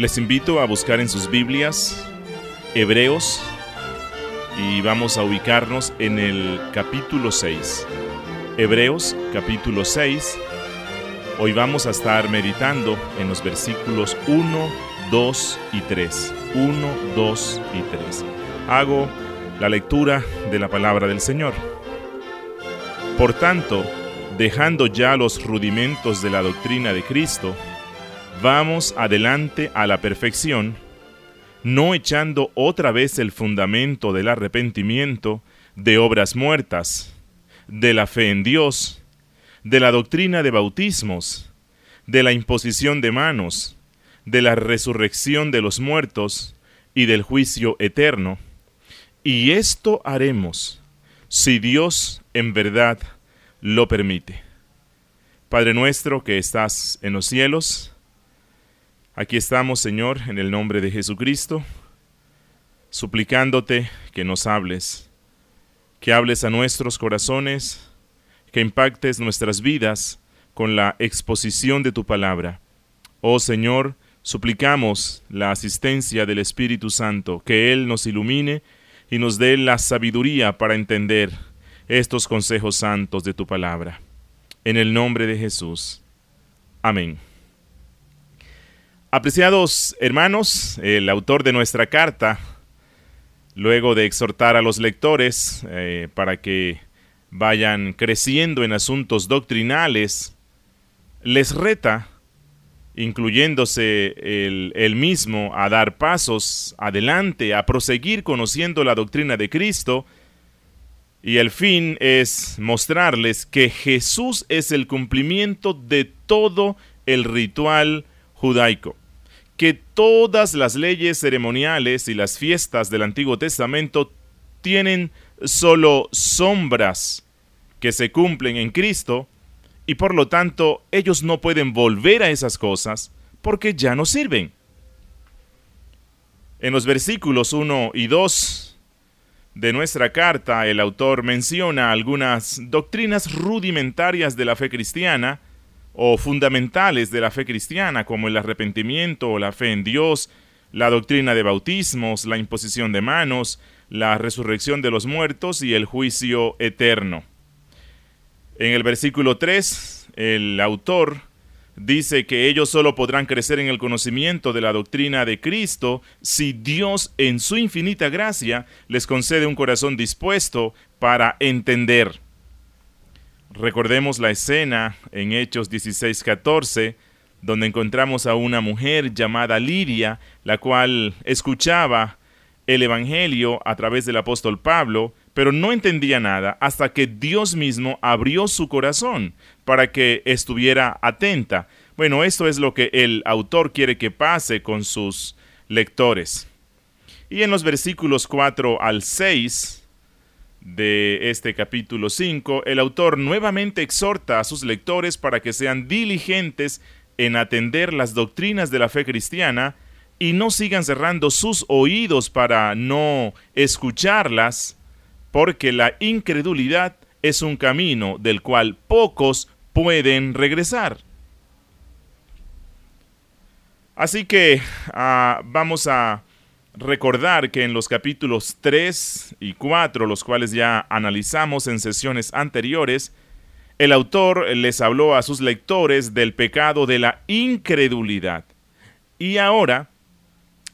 Les invito a buscar en sus Biblias Hebreos y vamos a ubicarnos en el capítulo 6. Hebreos capítulo 6. Hoy vamos a estar meditando en los versículos 1, 2 y 3. 1, 2 y 3. Hago la lectura de la palabra del Señor. Por tanto, dejando ya los rudimentos de la doctrina de Cristo, vamos adelante a la perfección, no echando otra vez el fundamento del arrepentimiento, de obras muertas, de la fe en Dios, de la doctrina de bautismos, de la imposición de manos, de la resurrección de los muertos y del juicio eterno. Y esto haremos si Dios en verdad lo permite. Padre nuestro que estás en los cielos, aquí estamos, Señor, en el nombre de Jesucristo, suplicándote que nos hables, que hables a nuestros corazones, que impactes nuestras vidas con la exposición de tu palabra. Oh Señor, suplicamos la asistencia del Espíritu Santo, que Él nos ilumine y nos dé la sabiduría para entender estos consejos santos de tu palabra. En el nombre de Jesús. Amén. Apreciados hermanos, el autor de nuestra carta, luego de exhortar a los lectores eh, para que vayan creciendo en asuntos doctrinales, les reta, incluyéndose el, mismo, a dar pasos adelante, a proseguir conociendo la doctrina de Cristo, y el fin es mostrarles que Jesús es el cumplimiento de todo el ritual judaico, que todas las leyes ceremoniales y las fiestas del Antiguo Testamento tienen solo sombras que se cumplen en Cristo, y por lo tanto ellos no pueden volver a esas cosas porque ya no sirven. En los versículos 1 y 2 de nuestra carta, el autor menciona algunas doctrinas rudimentarias de la fe cristiana o fundamentales de la fe cristiana, como el arrepentimiento o la fe en Dios, la doctrina de bautismos, la imposición de manos, la resurrección de los muertos y el juicio eterno. En el versículo 3, el autor dice que ellos solo podrán crecer en el conocimiento de la doctrina de Cristo si Dios en su infinita gracia les concede un corazón dispuesto para entender. Recordemos la escena en Hechos 16:14, donde encontramos a una mujer llamada Lidia, la cual escuchaba el Evangelio a través del apóstol Pablo, pero no entendía nada hasta que Dios mismo abrió su corazón para que estuviera atenta. Bueno, esto es lo que el autor quiere que pase con sus lectores. Y en los versículos 4 al 6 de este capítulo 5, el autor nuevamente exhorta a sus lectores para que sean diligentes en atender las doctrinas de la fe cristiana y no sigan cerrando sus oídos para no escucharlas, porque la incredulidad es un camino del cual pocos pueden regresar. Así que ah, vamos a recordar que en los capítulos 3 y 4, los cuales ya analizamos en sesiones anteriores, el autor les habló a sus lectores del pecado de la incredulidad. Y ahora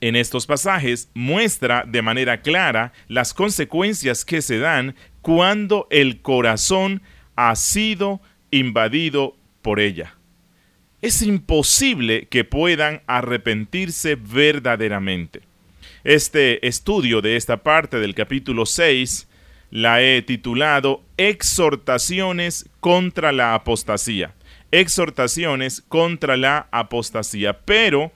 en estos pasajes muestra de manera clara las consecuencias que se dan cuando el corazón ha sido invadido por ella. Es imposible que puedan arrepentirse verdaderamente. Este estudio de esta parte del capítulo 6 la he titulado Exhortaciones contra la apostasía. Exhortaciones contra la apostasía. Pero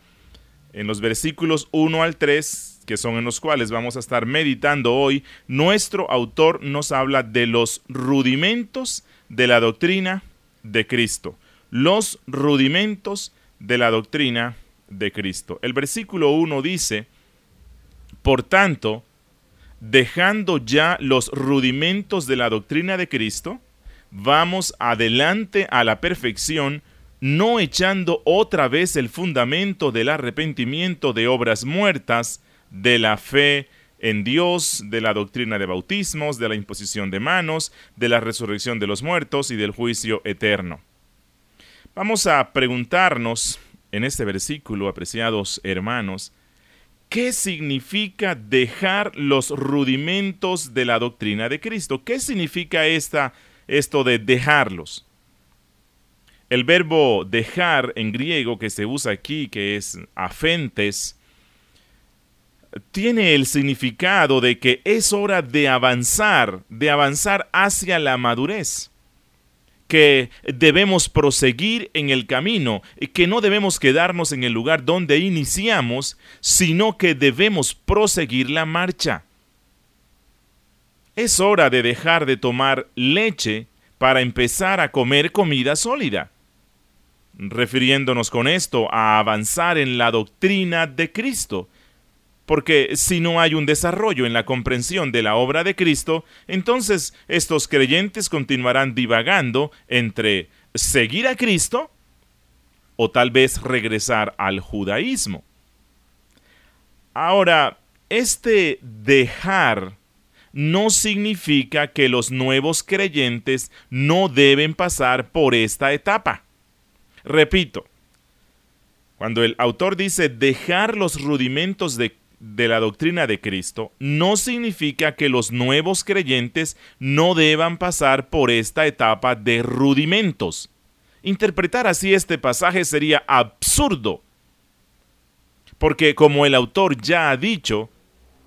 en los versículos 1 al 3, que son en los cuales vamos a estar meditando hoy, nuestro autor nos habla de los rudimentos de la doctrina de Cristo. Los rudimentos de la doctrina de Cristo. El versículo 1 dice, por tanto, dejando ya los rudimentos de la doctrina de Cristo, vamos adelante a la perfección, no echando otra vez el fundamento del arrepentimiento de obras muertas, de la fe en Dios, de la doctrina de bautismos, de la imposición de manos, de la resurrección de los muertos y del juicio eterno. Vamos a preguntarnos en este versículo, apreciados hermanos, ¿qué significa dejar los rudimentos de la doctrina de Cristo? ¿Qué significa esta, esto de dejarlos? El verbo dejar en griego que se usa aquí, que es afentes, tiene el significado de que es hora de avanzar, de avanzar hacia la madurez, que debemos proseguir en el camino, que no debemos quedarnos en el lugar donde iniciamos, sino que debemos proseguir la marcha. Es hora de dejar de tomar leche para empezar a comer comida sólida, refiriéndonos con esto a avanzar en la doctrina de Cristo, porque si no hay un desarrollo en la comprensión de la obra de Cristo, entonces estos creyentes continuarán divagando entre seguir a Cristo o tal vez regresar al judaísmo. Ahora, este dejar no significa que los nuevos creyentes no deben pasar por esta etapa. Repito, cuando el autor dice dejar los rudimentos de de la doctrina de Cristo no significa que los nuevos creyentes no deban pasar por esta etapa de rudimentos. Interpretar así este pasaje sería absurdo, porque como el autor ya ha dicho,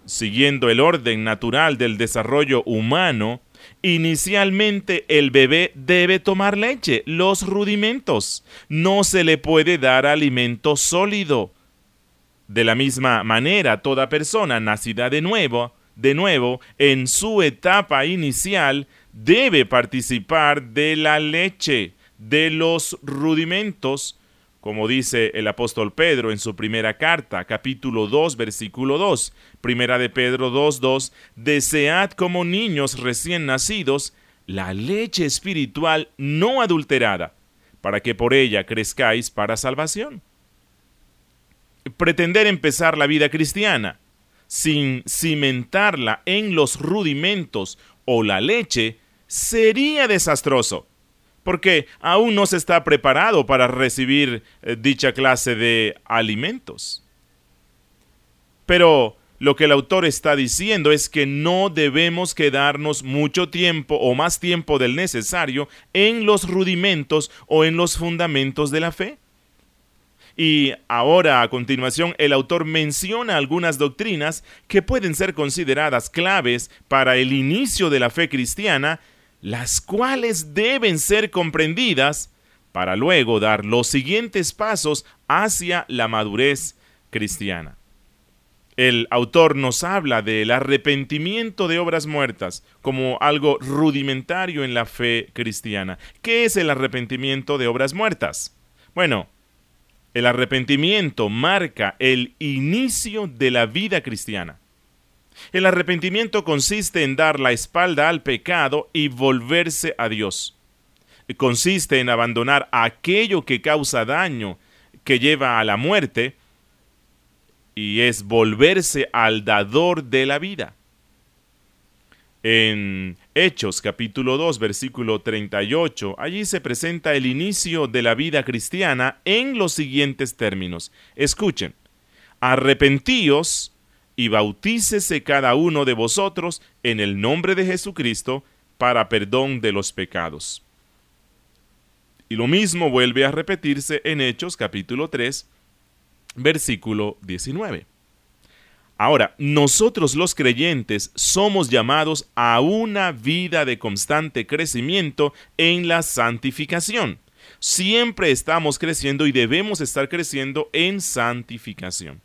siguiendo el orden natural del desarrollo humano, Inicialmente el bebé debe tomar leche, los rudimentos. No se le puede dar alimento sólido. De la misma manera, toda persona nacida de nuevo, de nuevo, en su etapa inicial, debe participar de la leche, de los rudimentos, como dice el apóstol Pedro en su primera carta, capítulo 2, versículo 2, primera de Pedro 2, 2, desead como niños recién nacidos la leche espiritual no adulterada, para que por ella crezcáis para salvación pretender empezar la vida cristiana sin cimentarla en los rudimentos o la leche sería desastroso, porque aún no se está preparado para recibir eh, dicha clase de alimentos. Pero lo que el autor está diciendo es que no debemos quedarnos mucho tiempo o más tiempo del necesario en los rudimentos o en los fundamentos de la fe. Y ahora, a continuación, el autor menciona algunas doctrinas que pueden ser consideradas claves para el inicio de la fe cristiana, las cuales deben ser comprendidas para luego dar los siguientes pasos hacia la madurez cristiana. El autor nos habla del arrepentimiento de obras muertas como algo rudimentario en la fe cristiana. ¿Qué es el arrepentimiento de obras muertas? Bueno, el arrepentimiento marca el inicio de la vida cristiana. El arrepentimiento consiste en dar la espalda al pecado y volverse a Dios. Consiste en abandonar aquello que causa daño, que lleva a la muerte, y es volverse al dador de la vida. En Hechos capítulo 2 versículo 38, allí se presenta el inicio de la vida cristiana en los siguientes términos. Escuchen, arrepentíos y bautícese cada uno de vosotros en el nombre de Jesucristo para perdón de los pecados. Y lo mismo vuelve a repetirse en Hechos capítulo 3 versículo 19. Ahora, nosotros los creyentes somos llamados a una vida de constante crecimiento en la santificación. Siempre estamos creciendo y debemos estar creciendo en santificación.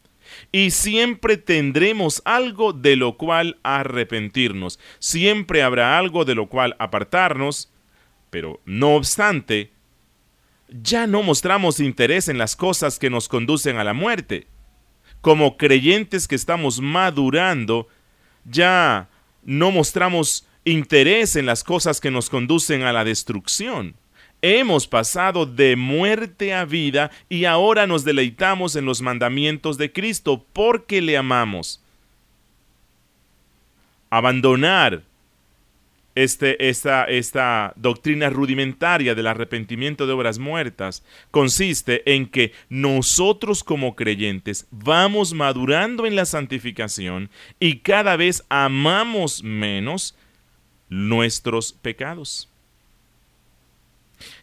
Y siempre tendremos algo de lo cual arrepentirnos. Siempre habrá algo de lo cual apartarnos. Pero no obstante, ya no mostramos interés en las cosas que nos conducen a la muerte como creyentes que estamos madurando, ya no mostramos interés en las cosas que nos conducen a la destrucción. Hemos pasado de muerte a vida y ahora nos deleitamos en los mandamientos de Cristo porque le amamos. Abandonar este, esta, esta doctrina rudimentaria del arrepentimiento de obras muertas consiste en que nosotros como creyentes vamos madurando en la santificación y cada vez amamos menos nuestros pecados.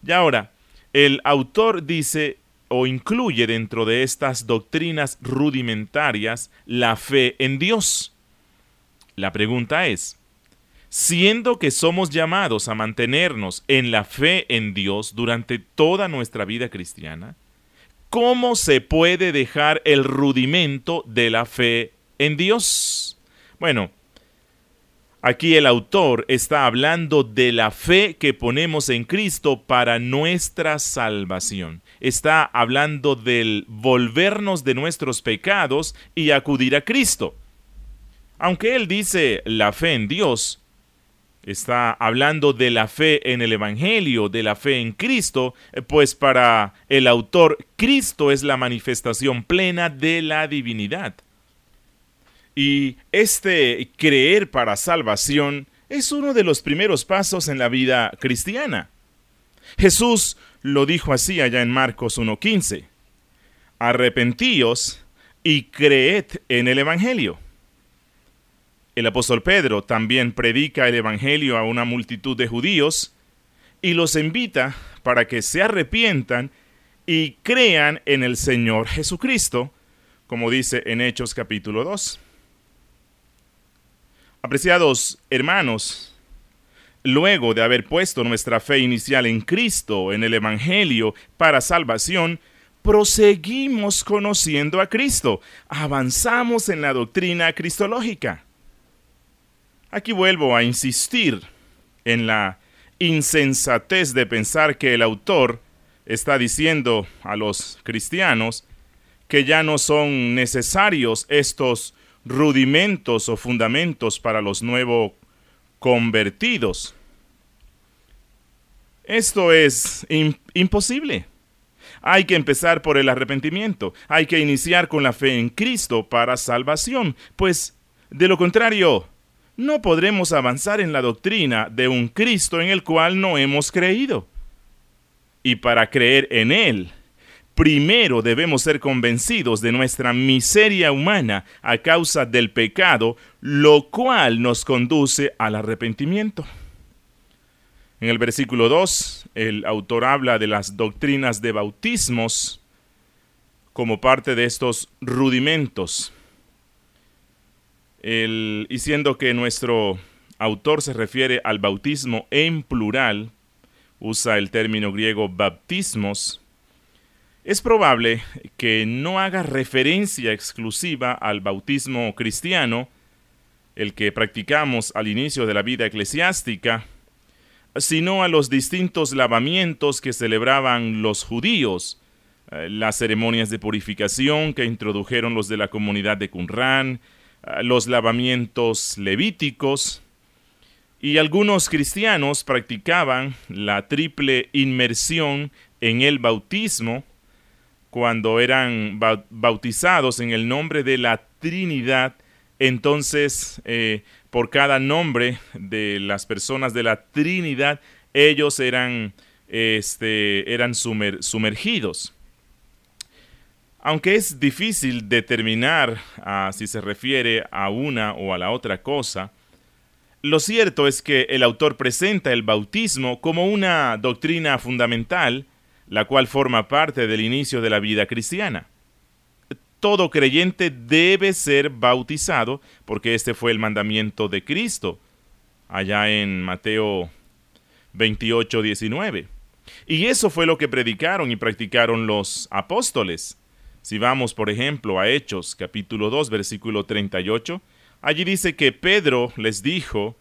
Y ahora, el autor dice o incluye dentro de estas doctrinas rudimentarias la fe en Dios. La pregunta es, siendo que somos llamados a mantenernos en la fe en Dios durante toda nuestra vida cristiana, ¿cómo se puede dejar el rudimento de la fe en Dios? Bueno, aquí el autor está hablando de la fe que ponemos en Cristo para nuestra salvación. Está hablando del volvernos de nuestros pecados y acudir a Cristo. Aunque él dice la fe en Dios, está hablando de la fe en el Evangelio, de la fe en Cristo, eh, pues para el autor Cristo es la manifestación plena de la divinidad. Y este creer para salvación es uno de los primeros pasos en la vida cristiana. Jesús lo dijo así allá en Marcos 1.15. Arrepentíos y creed en el Evangelio. El apóstol Pedro también predica el Evangelio a una multitud de judíos y los invita para que se arrepientan y crean en el Señor Jesucristo, como dice en Hechos capítulo 2. Apreciados hermanos, luego de haber puesto nuestra fe inicial en Cristo, en el Evangelio, para salvación, proseguimos conociendo a Cristo, avanzamos en la doctrina cristológica. Aquí vuelvo a insistir en la insensatez de pensar que el autor está diciendo a los cristianos que ya no son necesarios estos rudimentos o fundamentos para los nuevos convertidos. Esto es imposible. Hay que empezar por el arrepentimiento, hay que iniciar con la fe en Cristo para salvación, pues de lo contrario, no podremos avanzar en la doctrina de un Cristo en el cual no hemos creído. Y para creer en Él, primero debemos ser convencidos de nuestra miseria humana a causa del pecado, lo cual nos conduce al arrepentimiento. En el versículo 2, el autor habla de las doctrinas de bautismos como parte de estos rudimentos el, y siendo que nuestro autor se refiere al bautismo en plural, usa el término griego baptismos, es probable que no haga referencia exclusiva al bautismo cristiano, el que practicamos al inicio de la vida eclesiástica, sino a los distintos lavamientos que celebraban los judíos, eh, las ceremonias de purificación que introdujeron los de la comunidad de Qumran, los lavamientos levíticos, y algunos cristianos practicaban la triple inmersión en el bautismo cuando eran bautizados en el nombre de la Trinidad. Entonces, eh, por cada nombre de las personas de la Trinidad, ellos eran, este, eran sumergidos. Aunque es difícil determinar ah, si se refiere a una o a la otra cosa, lo cierto es que el autor presenta el bautismo como una doctrina fundamental, la cual forma parte del inicio de la vida cristiana. Todo creyente debe ser bautizado porque este fue el mandamiento de Cristo, allá en Mateo 28, 19. Y eso fue lo que predicaron y practicaron los apóstoles. Si vamos, por ejemplo, a Hechos capítulo 2, versículo 38, allí dice que Pedro les dijo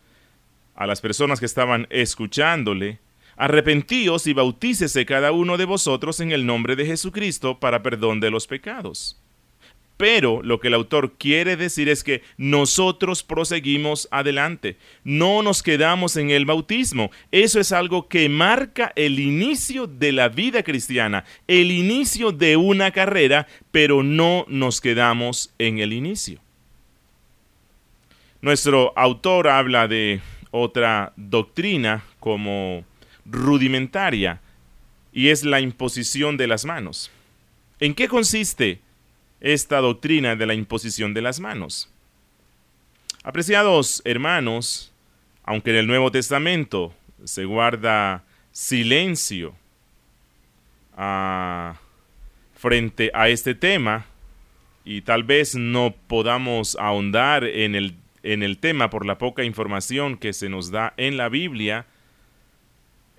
a las personas que estaban escuchándole, arrepentíos y bautícese cada uno de vosotros en el nombre de Jesucristo para perdón de los pecados. Pero lo que el autor quiere decir es que nosotros proseguimos adelante, no nos quedamos en el bautismo. Eso es algo que marca el inicio de la vida cristiana, el inicio de una carrera, pero no nos quedamos en el inicio. Nuestro autor habla de otra doctrina como rudimentaria y es la imposición de las manos. ¿En qué consiste esta doctrina de la imposición de las manos. Apreciados hermanos, aunque en el Nuevo Testamento se guarda silencio ah, frente a este tema, y tal vez no podamos ahondar en el, en el tema por la poca información que se nos da en la Biblia,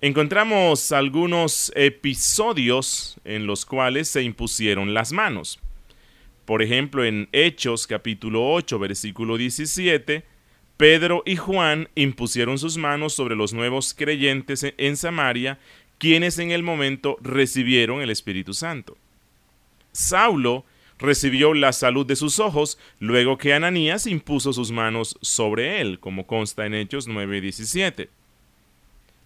encontramos algunos episodios en los cuales se impusieron las manos. Por ejemplo, en Hechos capítulo 8, versículo 17, Pedro y Juan impusieron sus manos sobre los nuevos creyentes en Samaria, quienes en el momento recibieron el Espíritu Santo. Saulo recibió la salud de sus ojos luego que Ananías impuso sus manos sobre él, como consta en Hechos 9:17.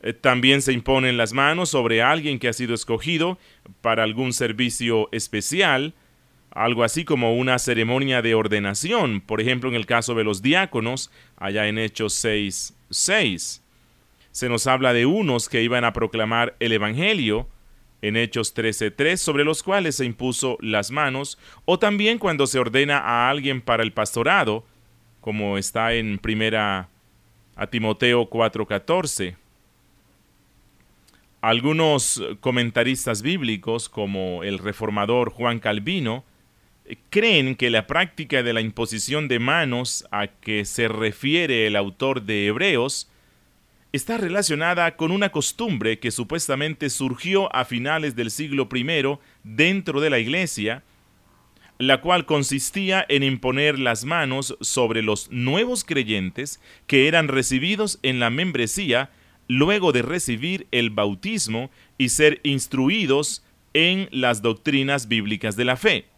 Eh, también se imponen las manos sobre alguien que ha sido escogido para algún servicio especial, algo así como una ceremonia de ordenación, por ejemplo en el caso de los diáconos, allá en Hechos 6, 6. Se nos habla de unos que iban a proclamar el Evangelio, en Hechos 13.3, sobre los cuales se impuso las manos, o también cuando se ordena a alguien para el pastorado, como está en primera a Timoteo 4.14. Algunos comentaristas bíblicos, como el reformador Juan Calvino, creen que la práctica de la imposición de manos a que se refiere el autor de Hebreos está relacionada con una costumbre que supuestamente surgió a finales del siglo I dentro de la Iglesia, la cual consistía en imponer las manos sobre los nuevos creyentes que eran recibidos en la membresía luego de recibir el bautismo y ser instruidos en las doctrinas bíblicas de la fe.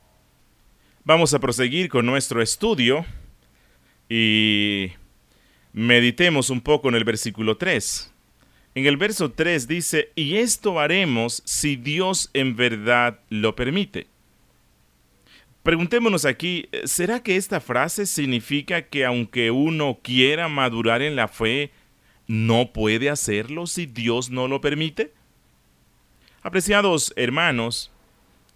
Vamos a proseguir con nuestro estudio y meditemos un poco en el versículo 3. En el verso 3 dice, y esto haremos si Dios en verdad lo permite. Preguntémonos aquí, ¿será que esta frase significa que aunque uno quiera madurar en la fe, no puede hacerlo si Dios no lo permite? Apreciados hermanos,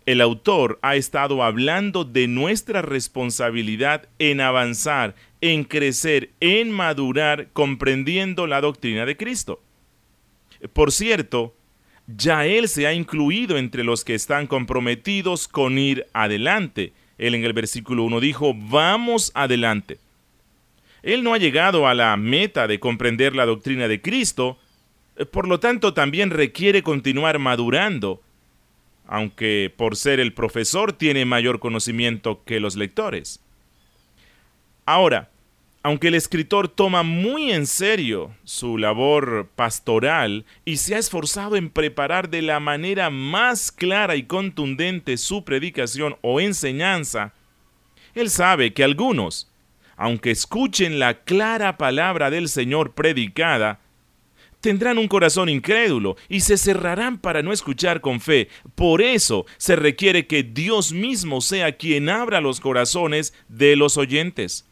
el autor ha estado hablando de nuestra responsabilidad en avanzar, en crecer, en madurar, comprendiendo la doctrina de Cristo. Por cierto, ya Él se ha incluido entre los que están comprometidos con ir adelante. Él en el versículo 1 dijo, vamos adelante. Él no ha llegado a la meta de comprender la doctrina de Cristo, por lo tanto también requiere continuar madurando, aunque por ser el profesor tiene mayor conocimiento que los lectores. Ahora, aunque el escritor toma muy en serio su labor pastoral y se ha esforzado en preparar de la manera más clara y contundente su predicación o enseñanza, él sabe que algunos, aunque escuchen la clara palabra del Señor predicada, tendrán un corazón incrédulo y se cerrarán para no escuchar con fe. Por eso se requiere que Dios mismo sea quien abra los corazones de los oyentes.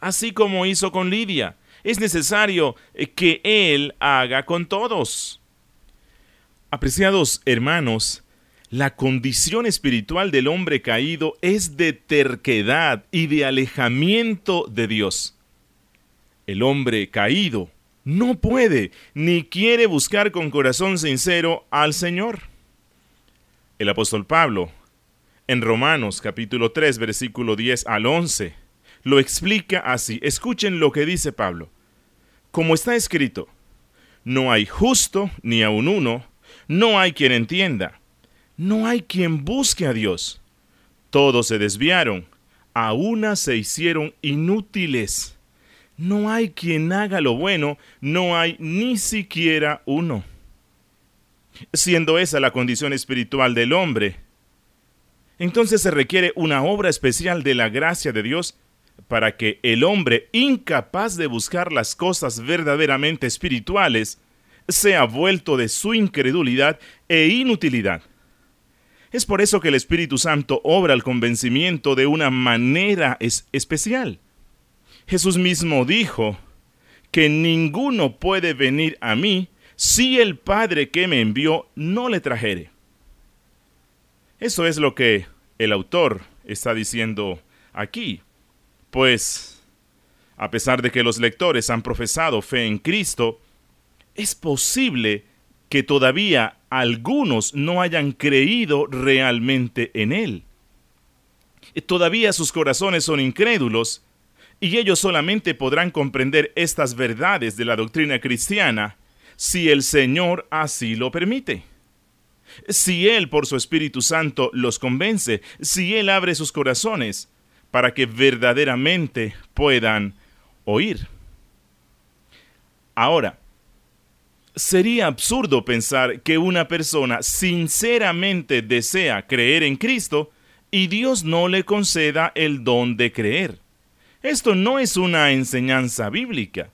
Así como hizo con Lidia, es necesario eh, que Él haga con todos. Apreciados hermanos, la condición espiritual del hombre caído es de terquedad y de alejamiento de Dios. El hombre caído no puede ni quiere buscar con corazón sincero al Señor. El apóstol Pablo, en Romanos capítulo 3, versículo 10 al 11, lo explica así. Escuchen lo que dice Pablo. Como está escrito, no hay justo ni aun uno, no hay quien entienda, no hay quien busque a Dios. Todos se desviaron, a una se hicieron inútiles no hay quien haga lo bueno, no hay ni siquiera uno. Siendo esa la condición espiritual del hombre, entonces se requiere una obra especial de la gracia de Dios para que el hombre incapaz de buscar las cosas verdaderamente espirituales sea vuelto de su incredulidad e inutilidad. Es por eso que el Espíritu Santo obra el convencimiento de una manera especial. Jesús mismo dijo que ninguno puede venir a mí si el Padre que me envió no le trajere. Eso es lo que el autor está diciendo aquí. Pues, a pesar de que los lectores han profesado fe en Cristo, es posible que todavía algunos no hayan creído realmente en Él. Todavía sus corazones son incrédulos y ellos solamente podrán comprender estas verdades de la doctrina cristiana si el Señor así lo permite. Si Él por su Espíritu Santo los convence, si Él abre sus corazones, para que verdaderamente puedan oír. Ahora, sería absurdo pensar que una persona sinceramente desea creer en Cristo y Dios no le conceda el don de creer. Esto no es una enseñanza bíblica,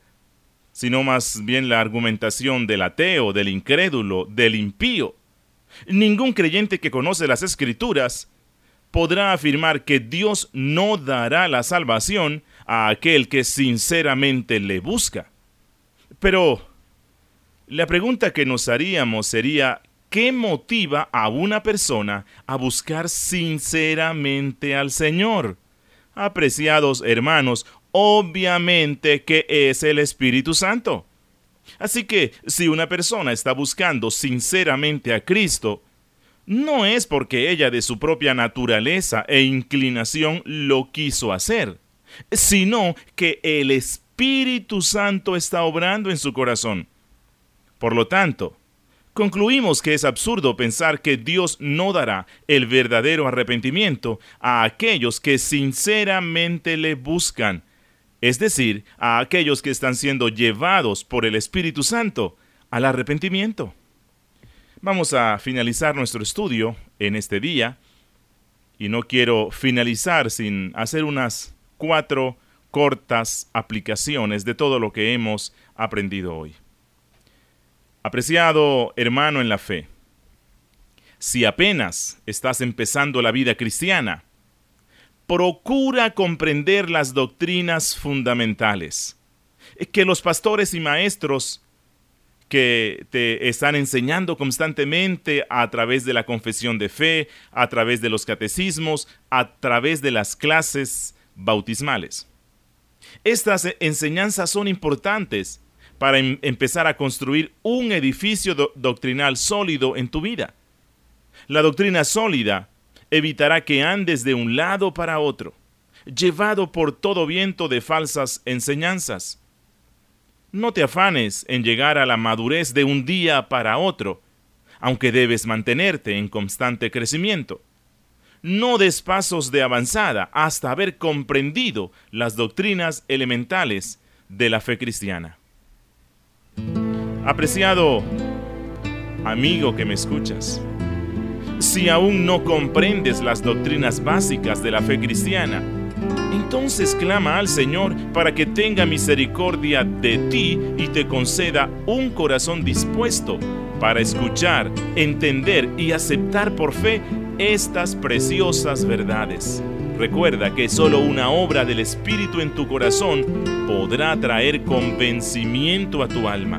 sino más bien la argumentación del ateo, del incrédulo, del impío. Ningún creyente que conoce las escrituras podrá afirmar que Dios no dará la salvación a aquel que sinceramente le busca. Pero la pregunta que nos haríamos sería, ¿qué motiva a una persona a buscar sinceramente al Señor? Apreciados hermanos, obviamente que es el Espíritu Santo. Así que si una persona está buscando sinceramente a Cristo, no es porque ella de su propia naturaleza e inclinación lo quiso hacer, sino que el Espíritu Santo está obrando en su corazón. Por lo tanto, concluimos que es absurdo pensar que Dios no dará el verdadero arrepentimiento a aquellos que sinceramente le buscan, es decir, a aquellos que están siendo llevados por el Espíritu Santo al arrepentimiento. Vamos a finalizar nuestro estudio en este día y no quiero finalizar sin hacer unas cuatro cortas aplicaciones de todo lo que hemos aprendido hoy. Apreciado hermano en la fe, si apenas estás empezando la vida cristiana, procura comprender las doctrinas fundamentales que los pastores y maestros que te están enseñando constantemente a través de la confesión de fe, a través de los catecismos, a través de las clases bautismales. Estas enseñanzas son importantes para em-, empezar a construir un edificio doctrinal sólido en tu vida. La doctrina sólida evitará que andes de un lado para otro, llevado por todo viento de falsas enseñanzas. No te afanes en llegar a la madurez de un día para otro, aunque debes mantenerte en constante crecimiento. No des pasos de avanzada hasta haber comprendido las doctrinas elementales de la fe cristiana. Apreciado amigo que me escuchas, si aún no comprendes las doctrinas básicas de la fe cristiana, entonces clama al Señor para que tenga misericordia de ti y te conceda un corazón dispuesto para escuchar, entender y aceptar por fe estas preciosas verdades. Recuerda que solo una obra del Espíritu en tu corazón podrá traer convencimiento a tu alma.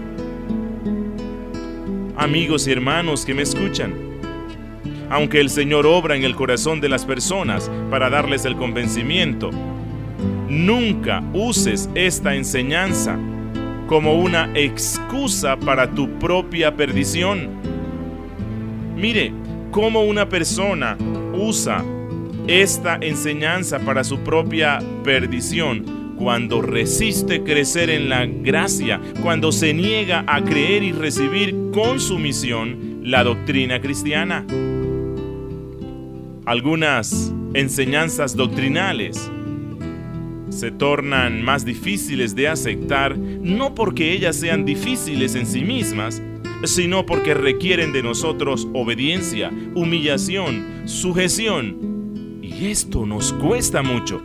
Amigos y hermanos que me escuchan, aunque el Señor obra en el corazón de las personas para darles el convencimiento. Nunca uses esta enseñanza como una excusa para tu propia perdición. Mire cómo una persona usa esta enseñanza para su propia perdición cuando resiste crecer en la gracia, cuando se niega a creer y recibir con su misión la doctrina cristiana algunas enseñanzas doctrinales se tornan más difíciles de aceptar no porque ellas sean difíciles en sí mismas, sino porque requieren de nosotros obediencia, humillación, sujeción Y esto nos cuesta mucho.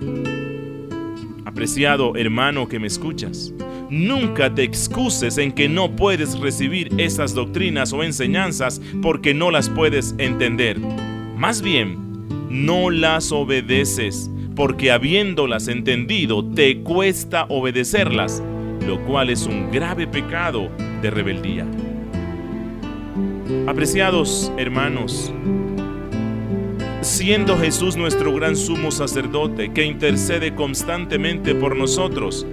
Apreciado hermano que me escuchas, nunca te excuses en que no puedes recibir esas doctrinas o enseñanzas porque no las puedes entender. Más bien, no las obedeces porque habiéndolas entendido te cuesta obedecerlas, lo cual es un grave pecado de rebeldía. Apreciados hermanos, siendo Jesús nuestro gran sumo sacerdote que intercede constantemente por nosotros,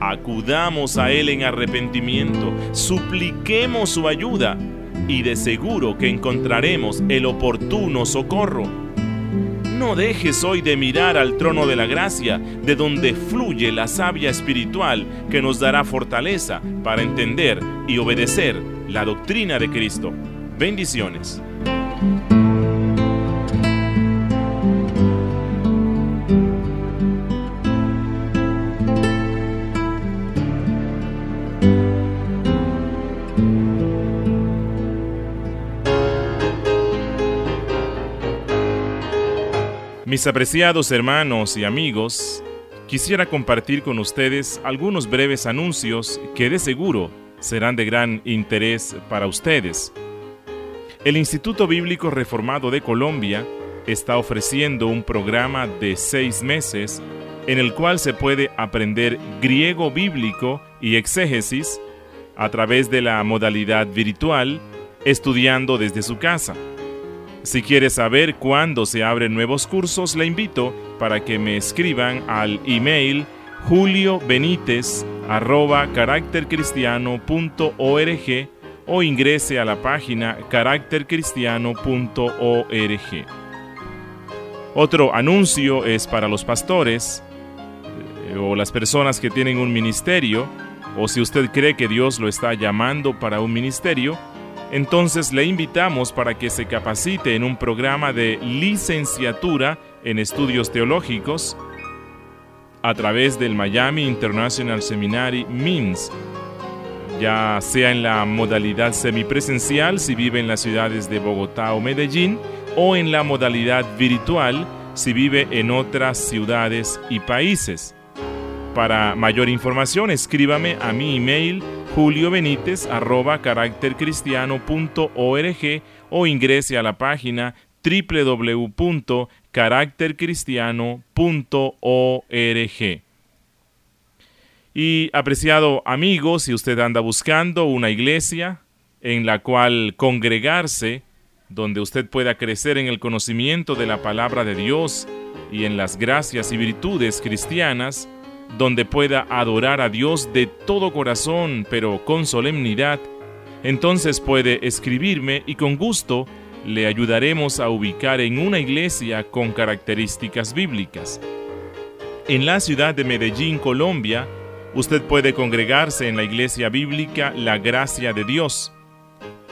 acudamos a Él en arrepentimiento, supliquemos su ayuda y de seguro que encontraremos el oportuno socorro. No dejes hoy de mirar al trono de la gracia, de donde fluye la savia espiritual que nos dará fortaleza para entender y obedecer la doctrina de Cristo. Bendiciones. Mis apreciados hermanos y amigos, quisiera compartir con ustedes algunos breves anuncios que de seguro serán de gran interés para ustedes. El Instituto Bíblico Reformado de Colombia está ofreciendo un programa de seis meses en el cual se puede aprender griego bíblico y exégesis a través de la modalidad virtual, estudiando desde su casa. Si quieres saber cuándo se abren nuevos cursos, le invito para que me escriban al email juliobenítez.org o ingrese a la página caractercristiano.org. Otro anuncio es para los pastores eh, o las personas que tienen un ministerio, o si usted cree que Dios lo está llamando para un ministerio, entonces le invitamos para que se capacite en un programa de licenciatura en estudios teológicos a través del Miami International Seminary MINS, ya sea en la modalidad semipresencial si vive en las ciudades de Bogotá o Medellín, o en la modalidad virtual si vive en otras ciudades y países. Para mayor información escríbame a mi email Julio Benítez arroba caractercristiano.org o ingrese a la página www.caractercristiano.org. Y apreciado amigo, si usted anda buscando una iglesia en la cual congregarse, donde usted pueda crecer en el conocimiento de la palabra de Dios y en las gracias y virtudes cristianas, donde pueda adorar a Dios de todo corazón, pero con solemnidad, entonces puede escribirme y con gusto le ayudaremos a ubicar en una iglesia con características bíblicas. En la ciudad de Medellín, Colombia, usted puede congregarse en la iglesia bíblica La Gracia de Dios.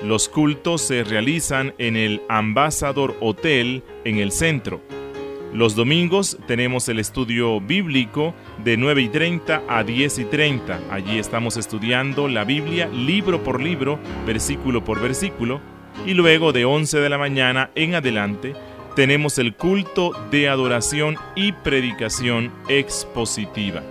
Los cultos se realizan en el Ambassador Hotel en el centro. Los domingos tenemos el estudio bíblico de 9 y 30 a 10 y 30. Allí estamos estudiando la Biblia libro por libro, versículo por versículo. Y luego de 11 de la mañana en adelante tenemos el culto de adoración y predicación expositiva.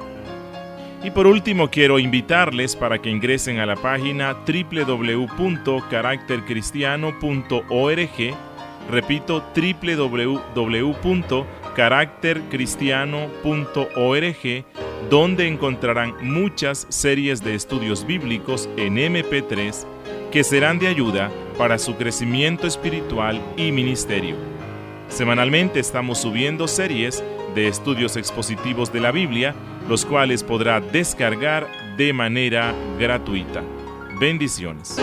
Y por último quiero invitarles para que ingresen a la página www.caractercristiano.org Repito, www.caractercristiano.org, donde encontrarán muchas series de estudios bíblicos en MP3 que serán de ayuda para su crecimiento espiritual y ministerio. Semanalmente estamos subiendo series de estudios expositivos de la Biblia, los cuales podrá descargar de manera gratuita. Bendiciones.